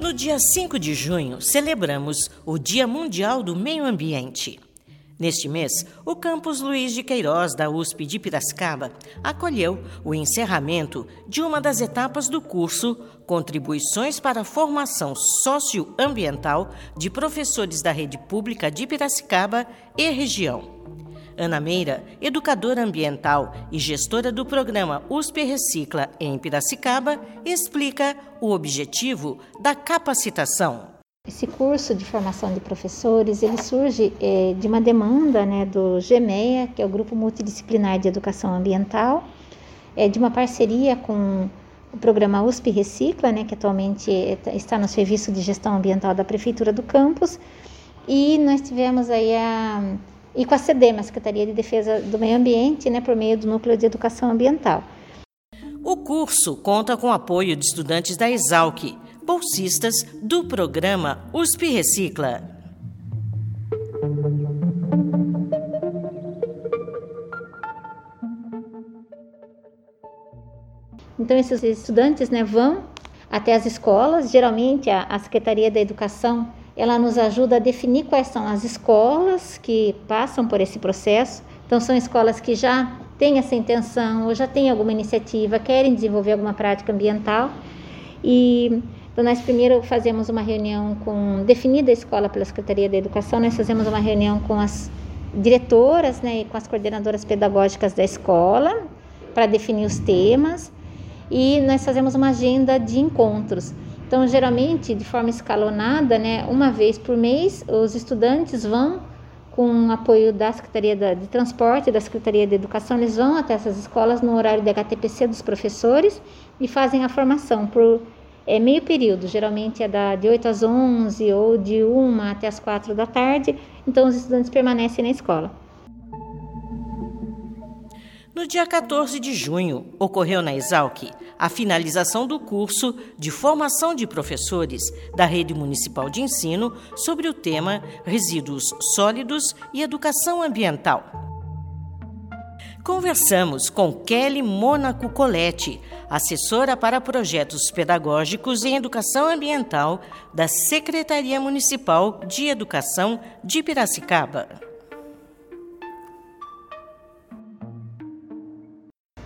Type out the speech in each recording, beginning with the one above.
No dia 5 de junho, celebramos o Dia Mundial do Meio Ambiente. Neste mês, o campus Luiz de Queiroz, da USP de Piracicaba, acolheu o encerramento de uma das etapas do curso Contribuições para a Formação Socioambiental de Professores da Rede Pública de Piracicaba e Região. Ana Meira, educadora ambiental e gestora do programa USP Recicla em Piracicaba, explica o objetivo da capacitação. Esse curso de formação de professores ele surge é, de uma demanda né, do GMEA, que é o Grupo Multidisciplinar de Educação Ambiental, é, de uma parceria com o programa USP Recicla, né, que atualmente é, está no Serviço de Gestão Ambiental da Prefeitura do Campus, e nós tivemos aí a e com a SEDEM, a Secretaria de Defesa do Meio Ambiente, né, por meio do Núcleo de Educação Ambiental. O curso conta com apoio de estudantes da Exalc, bolsistas do programa USP Recicla. Então esses estudantes né, vão até as escolas, geralmente a, a Secretaria da Educação ela nos ajuda a definir quais são as escolas que passam por esse processo. Então, são escolas que já têm essa intenção ou já têm alguma iniciativa, querem desenvolver alguma prática ambiental. E então, nós primeiro fazemos uma reunião com, definida a escola pela Secretaria da Educação, nós fazemos uma reunião com as diretoras né, e com as coordenadoras pedagógicas da escola para definir os temas e nós fazemos uma agenda de encontros. Então, geralmente, de forma escalonada, né, uma vez por mês, os estudantes vão, com o apoio da Secretaria de Transporte, da Secretaria de Educação, eles vão até essas escolas no horário de HTPC dos professores e fazem a formação por é, meio período, geralmente é da, de 8 às 11 ou de 1 até as 4 da tarde, então os estudantes permanecem na escola. No dia 14 de junho, ocorreu na Exalc a finalização do curso de formação de professores da Rede Municipal de Ensino sobre o tema Resíduos Sólidos e Educação Ambiental. Conversamos com Kelly Mônaco Coletti, assessora para projetos pedagógicos em educação ambiental da Secretaria Municipal de Educação de Piracicaba.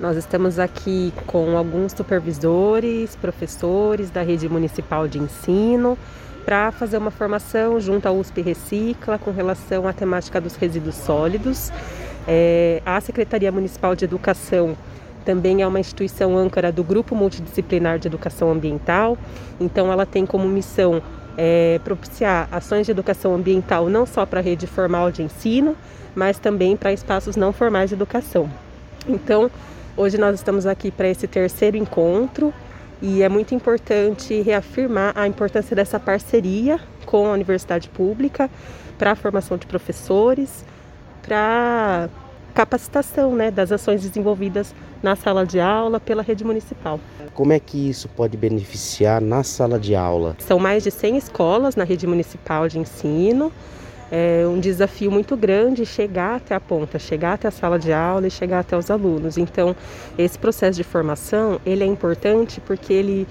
Nós estamos aqui com alguns supervisores, professores da rede municipal de ensino para fazer uma formação junto à USP Recicla com relação à temática dos resíduos sólidos. É, a Secretaria Municipal de Educação também é uma instituição âncora do Grupo Multidisciplinar de Educação Ambiental, então ela tem como missão é, propiciar ações de educação ambiental não só para a rede formal de ensino, mas também para espaços não formais de educação. Então, Hoje nós estamos aqui para esse terceiro encontro e é muito importante reafirmar a importância dessa parceria com a universidade pública para a formação de professores, para capacitação né, das ações desenvolvidas na sala de aula pela rede municipal. Como é que isso pode beneficiar na sala de aula? São mais de 100 escolas na rede municipal de ensino é um desafio muito grande chegar até a ponta, chegar até a sala de aula e chegar até os alunos. Então, esse processo de formação, ele é importante porque ele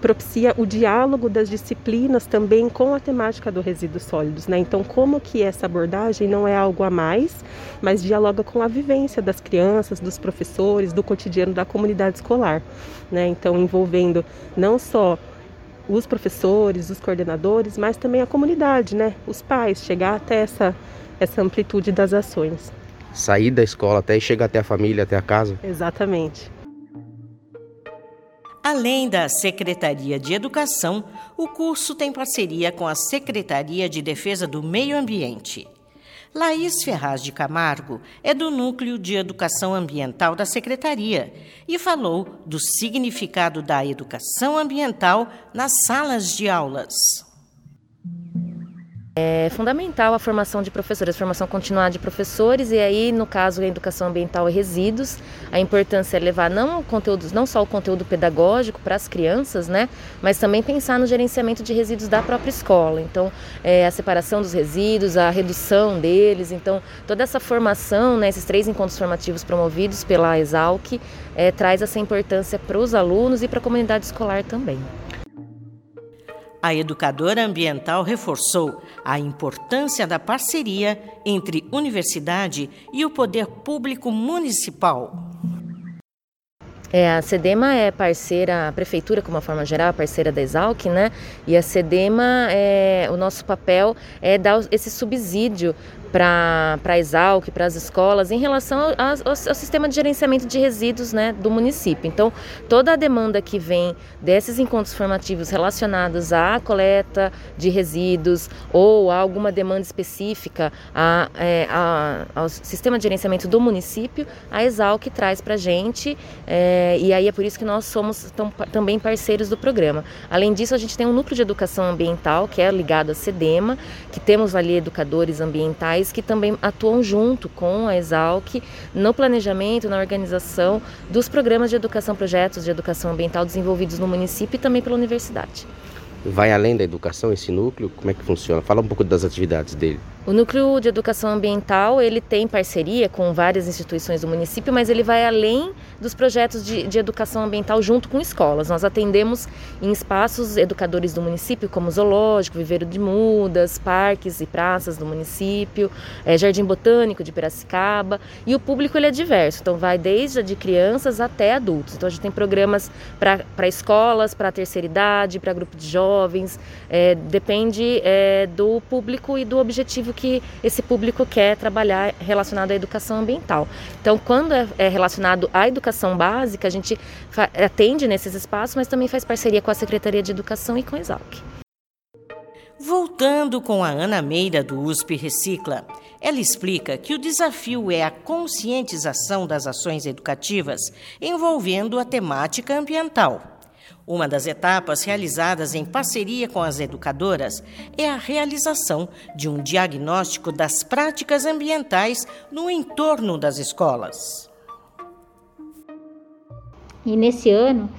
propicia o diálogo das disciplinas também com a temática do resíduos sólidos, né? Então, como que essa abordagem não é algo a mais, mas dialoga com a vivência das crianças, dos professores, do cotidiano da comunidade escolar, né? Então, envolvendo não só os professores, os coordenadores, mas também a comunidade, né? Os pais, chegar até essa, essa amplitude das ações. Sair da escola até chegar até a família, até a casa? Exatamente. Além da Secretaria de Educação, o curso tem parceria com a Secretaria de Defesa do Meio Ambiente. Laís Ferraz de Camargo é do Núcleo de Educação Ambiental da Secretaria e falou do significado da educação ambiental nas salas de aulas. É fundamental a formação de professores, a formação continuada de professores e aí, no caso, a educação ambiental e resíduos, a importância é levar não, conteúdos, não só o conteúdo pedagógico para as crianças, né, mas também pensar no gerenciamento de resíduos da própria escola. Então, é, a separação dos resíduos, a redução deles, então toda essa formação, né, esses três encontros formativos promovidos pela Exalc, é, traz essa importância para os alunos e para a comunidade escolar também. A educadora ambiental reforçou a importância da parceria entre universidade e o poder público municipal. É, a SEDEMA é parceira, a prefeitura, como uma forma geral, é parceira da Exalc, né? E a SEDEMA, é, o nosso papel é dar esse subsídio para a Exalc, para as escolas, em relação ao, ao, ao, sistema de gerenciamento de resíduos né, do município. Então, toda a demanda que vem desses encontros formativos relacionados à coleta de resíduos ou a alguma demanda específica a, é, a, ao sistema de gerenciamento do município, a Exalc traz para a gente é, e aí é por isso que nós somos tão, também parceiros do programa. Além disso, a gente tem um núcleo de educação ambiental que é ligado à SEDEMA, que temos ali educadores ambientais que também atuam junto com a Exalc no planejamento, na organização dos programas de educação, projetos de educação ambiental desenvolvidos no município e também pela universidade. Vai além da educação esse núcleo? Como é que funciona? Fala um pouco das atividades dele. O Núcleo de Educação Ambiental ele tem parceria com várias instituições do município, mas ele vai além dos projetos de, de, educação ambiental junto com escolas. Nós atendemos em espaços educadores do município, como zoológico, viveiro de mudas, parques e praças do município, é, jardim botânico de Piracicaba. E o público ele é diverso, então vai desde de crianças até adultos. Então a gente tem programas para escolas, para terceira idade, para grupo de jovens. É, depende é, do público e do objetivo que esse público quer trabalhar relacionado à educação ambiental. Então, quando é, é relacionado à educação básica, a gente atende nesses espaços, mas também faz parceria com a Secretaria de Educação e com a Exalc. Voltando com a Ana Meira do USP Recicla, ela explica que o desafio é a conscientização das ações educativas envolvendo a temática ambiental. Uma das etapas realizadas em parceria com as educadoras é a realização de um diagnóstico das práticas ambientais no entorno das escolas. E nesse ano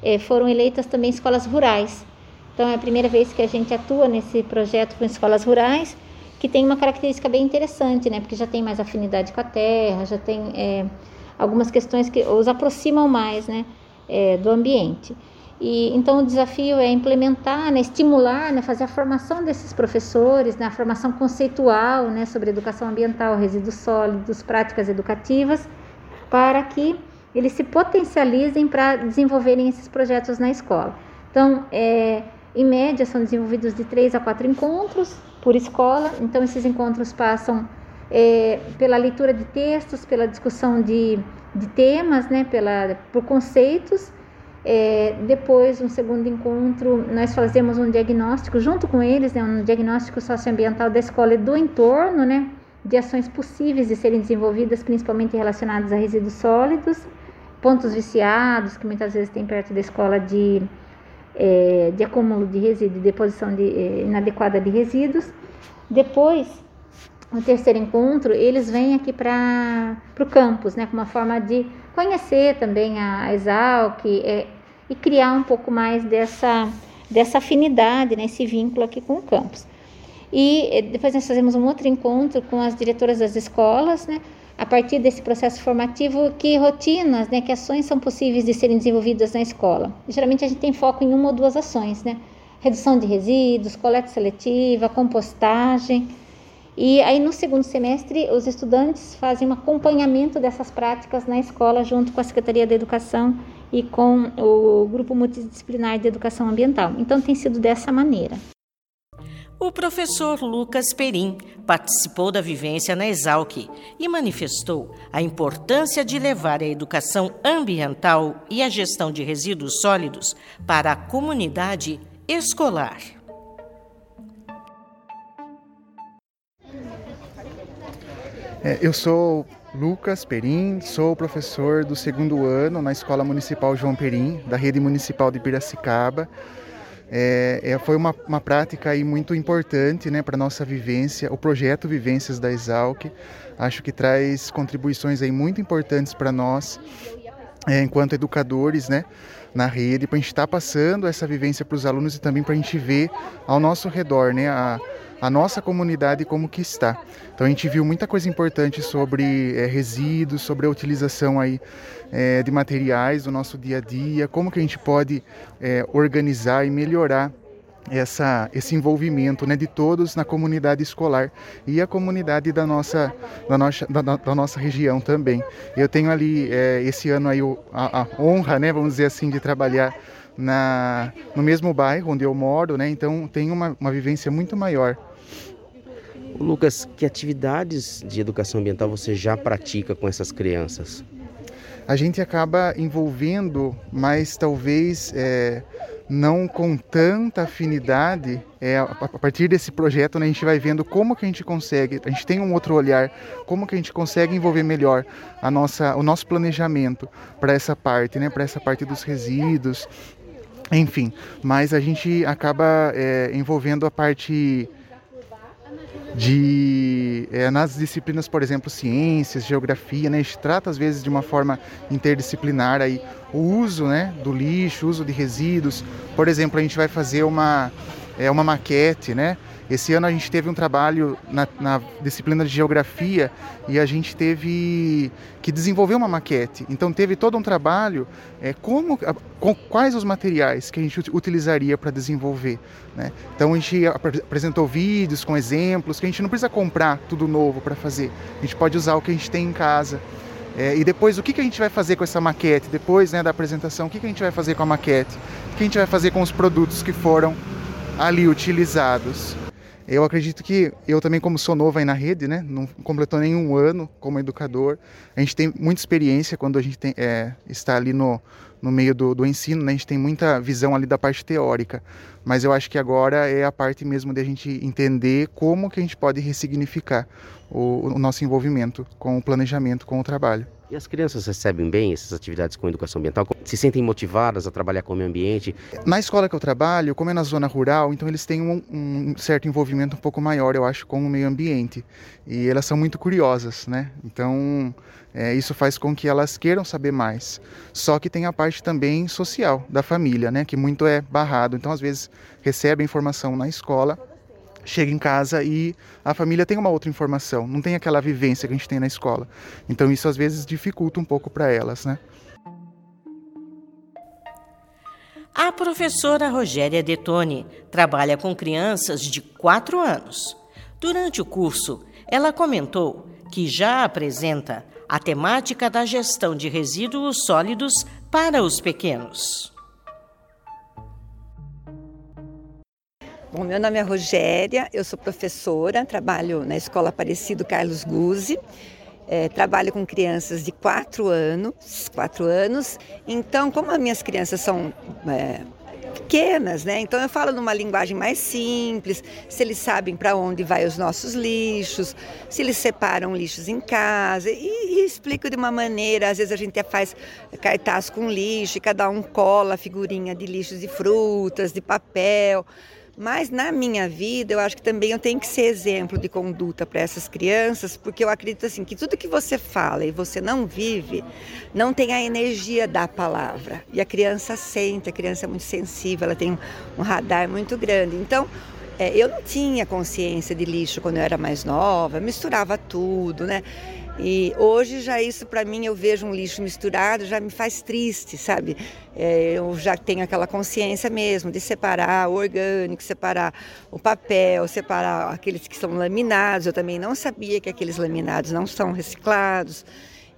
eh, foram eleitas também escolas rurais. Então é a primeira vez que a gente atua nesse projeto com escolas rurais, que tem uma característica bem interessante, né? Porque já tem mais afinidade com a terra, já tem é, algumas questões que os aproximam mais, né? É, do ambiente. E, então, o desafio é implementar, né, estimular, né, fazer a formação desses professores, né, a formação conceitual né, sobre educação ambiental, resíduos sólidos, práticas educativas, para que eles se potencializem para desenvolverem esses projetos na escola. Então, é, em média, são desenvolvidos de três a quatro encontros por escola. Então, esses encontros passam é, pela leitura de textos, pela discussão de, de temas, né, pela, por conceitos é, depois, um segundo encontro, nós fazemos um diagnóstico junto com eles, né, um diagnóstico socioambiental da escola e do entorno, né, de ações possíveis de serem desenvolvidas, principalmente relacionadas a resíduos sólidos, pontos viciados que muitas vezes tem perto da escola de, é, de acúmulo de resíduos, de deposição de, é, inadequada de resíduos. Depois, no terceiro encontro, eles vêm aqui para o campus, né, como uma forma de conhecer também a Exalc, é, e criar um pouco mais dessa, dessa afinidade, né, esse vínculo aqui com o campus. E eh, depois nós fazemos um outro encontro com as diretoras das escolas, né, a partir desse processo formativo, que rotinas, né, que ações são possíveis de serem desenvolvidas na escola. Geralmente a gente tem foco em uma ou duas ações, né, redução de resíduos, coleta seletiva, compostagem. E aí no segundo semestre os estudantes fazem um acompanhamento dessas práticas na escola junto com a Secretaria da Educação e com o Grupo Multidisciplinar de Educação Ambiental. Então, tem sido dessa maneira. O professor Lucas Perim participou da vivência na Exalc e manifestou a importância de levar a educação ambiental e a gestão de resíduos sólidos para a comunidade escolar. Eu sou Lucas Perim, sou professor do segundo ano na Escola Municipal João Perim, da Rede Municipal de Piracicaba. É, é, foi uma, uma prática aí muito importante né, para a nossa vivência, o projeto Vivências da Exalc. Acho que traz contribuições aí muito importantes para nós, é, enquanto educadores, né, na rede, para a gente estar tá passando essa vivência para os alunos e também para a gente ver ao nosso redor né, a, a nossa comunidade como que está. Então a gente viu muita coisa importante sobre é, resíduos, sobre a utilização aí é, de materiais do nosso dia a dia, como que a gente pode é, organizar e melhorar essa, esse envolvimento né, de todos na comunidade escolar e a comunidade da nossa, da nossa, da, da nossa região também. Eu tenho ali é, esse ano aí a, a, honra, né, vamos dizer assim, de trabalhar na, no mesmo bairro onde eu moro, né, então tenho uma, uma vivência muito maior. Lucas, que atividades de educação ambiental você já pratica com essas crianças? A gente acaba envolvendo, mas talvez é, não com tanta afinidade, é, a partir desse projeto né, a gente vai vendo como que a gente consegue, a gente tem um outro olhar, como que a gente consegue envolver melhor a nossa, o nosso planejamento para essa parte, né, para essa parte dos resíduos, enfim. Mas a gente acaba é, envolvendo a parte de é, nas disciplinas, por exemplo, ciências, geografia, né, a gente trata às vezes de uma forma interdisciplinar aí o uso, né, do lixo, uso de resíduos. Por exemplo, a gente vai fazer uma é uma maquete, né? Esse ano a gente teve um trabalho na, na, disciplina de geografia e a gente teve que desenvolver uma maquete. Então teve todo um trabalho é, como, com quais os materiais que a gente utilizaria para desenvolver. Né? Então a gente apresentou vídeos com exemplos que a gente não precisa comprar tudo novo para fazer. A gente pode usar o que a gente tem em casa. É, e depois, o que, que a gente vai fazer com essa maquete? Depois né, da apresentação, o que, que a gente vai fazer com a maquete? O que a gente vai fazer com os produtos que foram ali utilizados? Eu acredito que eu também, como sou novo aí na rede, né, não completou nenhum ano como educador, a gente tem muita experiência quando a gente tem, é, está ali no, no meio do, do ensino, né, a gente tem muita visão ali da parte teórica, mas eu acho que agora é a parte mesmo de a gente entender como que a gente pode ressignificar o, o nosso envolvimento com o planejamento, com o trabalho. E as crianças recebem bem essas atividades com educação ambiental? Se sentem motivadas a trabalhar com o meio ambiente? Na escola que eu trabalho, como é na zona rural, então eles têm um, um certo envolvimento um pouco maior, eu acho, com o meio ambiente. E elas são muito curiosas, né? Então, é, isso faz com que elas queiram saber mais. Só que tem a parte também social da família, né? Que muito é barrado. Então, às vezes, recebe informação na escola chega em casa e a família tem uma outra informação, não tem aquela vivência que a gente tem na escola. Então isso às vezes dificulta um pouco para elas, né? A professora Rogéria Detone trabalha com crianças de 4 anos. Durante o curso, ela comentou que já apresenta a temática da gestão de resíduos sólidos para os pequenos. Bom, meu nome é Rogéria, eu sou professora, trabalho na Escola Aparecido Carlos Guzzi. É, trabalho com crianças de 4 anos, 4 anos. Então, como as minhas crianças são é, pequenas, né? Então eu falo numa linguagem mais simples, se eles sabem para onde vai os nossos lixos, se eles separam lixos em casa e, e, explico de uma maneira, às vezes a gente faz cartaz com lixo e cada um cola figurinha de lixos de frutas, de papel. Mas na minha vida, eu acho que também eu tenho que ser exemplo de conduta para essas crianças, porque eu acredito assim que tudo que você fala e você não vive, não tem a energia da palavra. E a criança sente, a criança é muito sensível, ela tem um radar muito grande. Então, é, eu não tinha consciência de lixo quando eu era mais nova, misturava tudo, né? E hoje já isso para mim eu vejo um lixo misturado já me faz triste, sabe? É, eu já tenho aquela consciência mesmo de separar o orgânico, separar o papel, separar aqueles que são laminados. Eu também não sabia que aqueles laminados não são reciclados.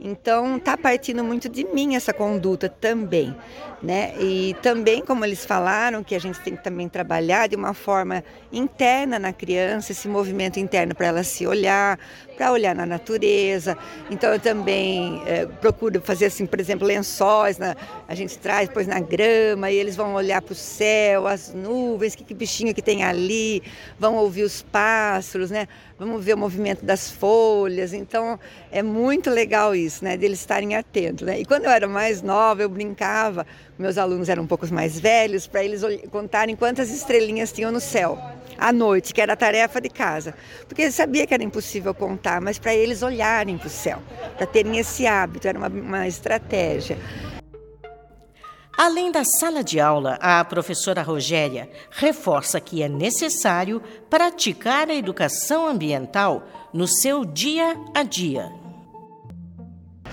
Então está partindo muito de mim essa conduta também, né? E também como eles falaram que a gente tem que também trabalhar de uma forma interna na criança, esse movimento interno para ela se olhar, para olhar na natureza. Então eu também é, procuro fazer assim, por exemplo, lençóis, na, a gente traz depois na grama e eles vão olhar para o céu, as nuvens, que, que bichinho que tem ali, vão ouvir os pássaros, né? Vamos ver o movimento das folhas. Então é muito legal isso, né? Deles estarem atentos. Né? E quando eu era mais nova, eu brincava, meus alunos eram um pouco mais velhos, para eles contarem quantas estrelinhas tinham no céu à noite, que era a tarefa de casa. Porque eles sabiam que era impossível contar, mas para eles olharem para o céu, para terem esse hábito, era uma, uma estratégia. Além da sala de aula, a professora Rogéria reforça que é necessário praticar a educação ambiental no seu dia a dia.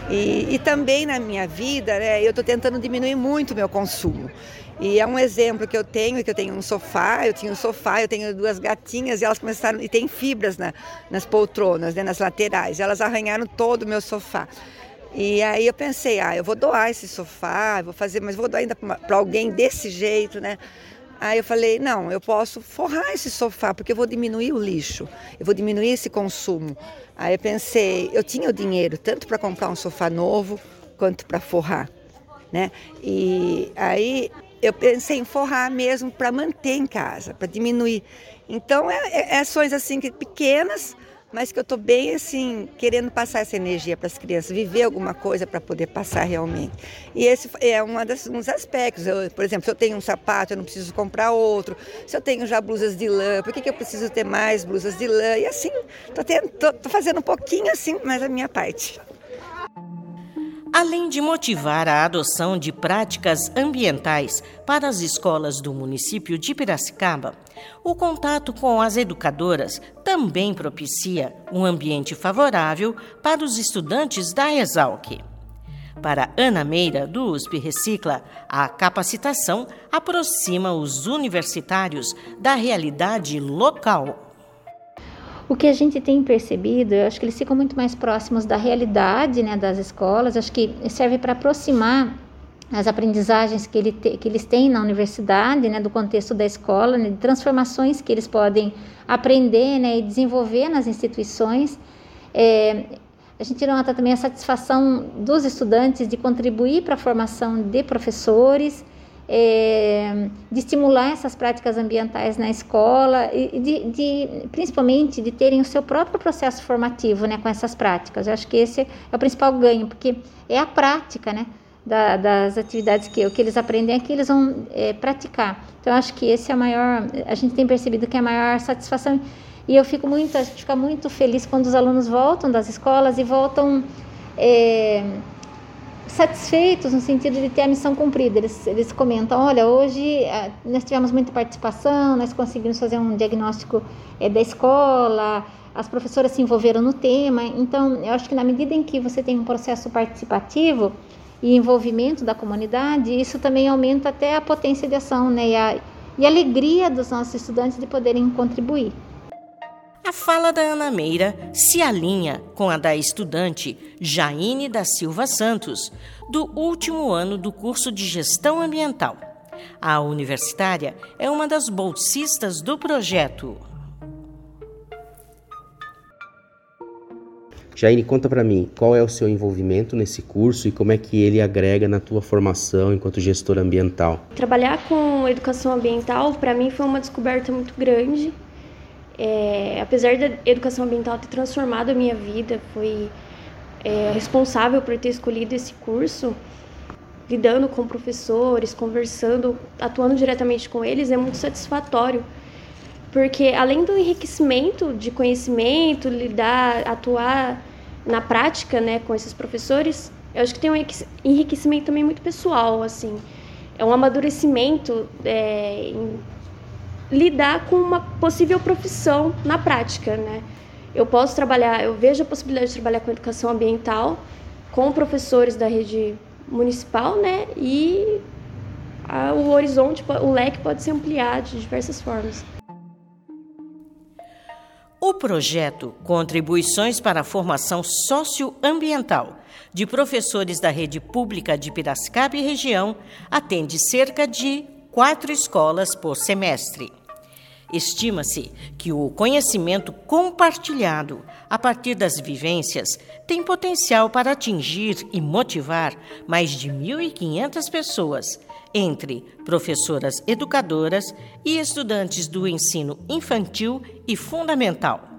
E, e também na minha vida, né, eu estou tentando diminuir muito o meu consumo. E é um exemplo que eu tenho, que eu tenho um sofá, eu tinha um sofá, eu tenho duas gatinhas e elas começaram, e tem fibras na, nas poltronas, né, nas laterais, elas arranharam todo o meu sofá. E aí eu pensei, ah, eu vou doar esse sofá, vou fazer, mas vou doar ainda para alguém desse jeito, né? Aí eu falei, não, eu posso forrar esse sofá, porque eu vou diminuir o lixo, eu vou diminuir esse consumo. Aí eu pensei, eu tinha o dinheiro tanto para comprar um sofá novo quanto para forrar, né? E aí eu pensei em forrar mesmo para manter em casa, para diminuir. Então é, é, ações assim que pequenas, mas que eu estou bem assim, querendo passar essa energia para as crianças, viver alguma coisa para poder passar realmente. E esse é um dos aspectos. Eu, por exemplo, se eu tenho um sapato, eu não preciso comprar outro. Se eu tenho já blusas de lã, por que, que eu preciso ter mais blusas de lã? E assim, estou fazendo um pouquinho assim, mas a minha parte. Além de motivar a adoção de práticas ambientais para as escolas do município de Piracicaba, o contato com as educadoras também propicia um ambiente favorável para os estudantes da Exalc. Para Ana Meira, do USP Recicla, a capacitação aproxima os universitários da realidade local. O que a gente tem percebido, eu acho que eles ficam muito mais próximos da realidade né, das escolas, acho que serve para aproximar as aprendizagens que, ele te, que, eles têm na universidade, né, do contexto da escola, né, de transformações que eles podem aprender né, e desenvolver nas instituições. É, a gente nota também a satisfação dos estudantes de contribuir para a formação de professores é, de estimular essas práticas ambientais na escola e de, de, principalmente de terem o seu próprio processo formativo né, com essas práticas. Eu acho que esse é o principal ganho, porque é a prática né, da, das atividades que, que eles aprendem aqui, eles vão é, praticar. Então, acho que esse é a maior, a gente tem percebido que é a maior satisfação. E eu fico muito, a gente fica muito feliz quando os alunos voltam das escolas e voltam. É, satisfeitos no sentido de ter a missão cumprida. Eles, eles comentam: olha, hoje eh, nós tivemos muita participação, nós conseguimos fazer um diagnóstico é, da escola, as professoras se envolveram no tema. Então, eu acho que na medida em que você tem um processo participativo e envolvimento da comunidade, isso também aumenta até a potência de ação né, e, a, e a alegria dos nossos estudantes de poderem contribuir. A fala da Ana Meira se alinha com a da estudante Jaine da Silva Santos, do último ano do curso de Gestão Ambiental. A universitária é uma das bolsistas do projeto. Jaine, conta para mim, qual é o seu envolvimento nesse curso e como é que ele agrega na tua formação enquanto gestora ambiental? Trabalhar com educação ambiental para mim foi uma descoberta muito grande é, apesar da educação ambiental ter transformado a minha vida, foi é, responsável por ter escolhido esse curso, lidando com professores, conversando, atuando diretamente com eles, é muito satisfatório. Porque além do enriquecimento de conhecimento, lidar, atuar na prática, né, com esses professores, eu acho que tem um enriquecimento também muito pessoal, assim. É um amadurecimento é, em lidar com uma possível profissão na prática, né? Eu posso trabalhar, eu vejo a possibilidade de trabalhar com educação ambiental com professores da rede municipal, né? E a, o horizonte, o leque pode se ampliar de diversas formas. O projeto Contribuições para a Formação Socioambiental de professores da rede pública de Piracicaba e região atende cerca de quatro escolas por semestre. Estima-se que o conhecimento compartilhado a partir das vivências tem potencial para atingir e motivar mais de 1.500 pessoas, entre professoras educadoras e estudantes do ensino infantil e fundamental.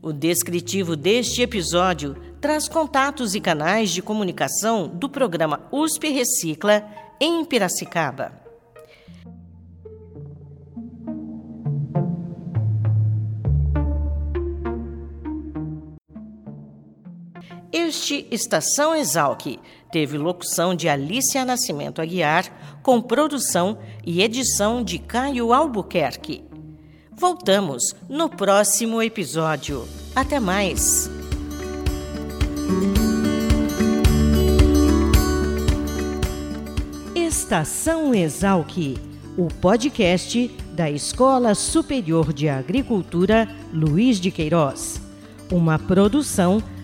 O descritivo deste episódio traz contatos e canais de comunicação do programa USP Recicla em Piracicaba. Este Estação Exalc teve locução de Alicia Nascimento Aguiar, com produção e edição de Caio Albuquerque. Voltamos no próximo episódio. Até mais! Estação Exalc, o podcast da Escola Superior de Agricultura Luiz de Queiroz. Uma produção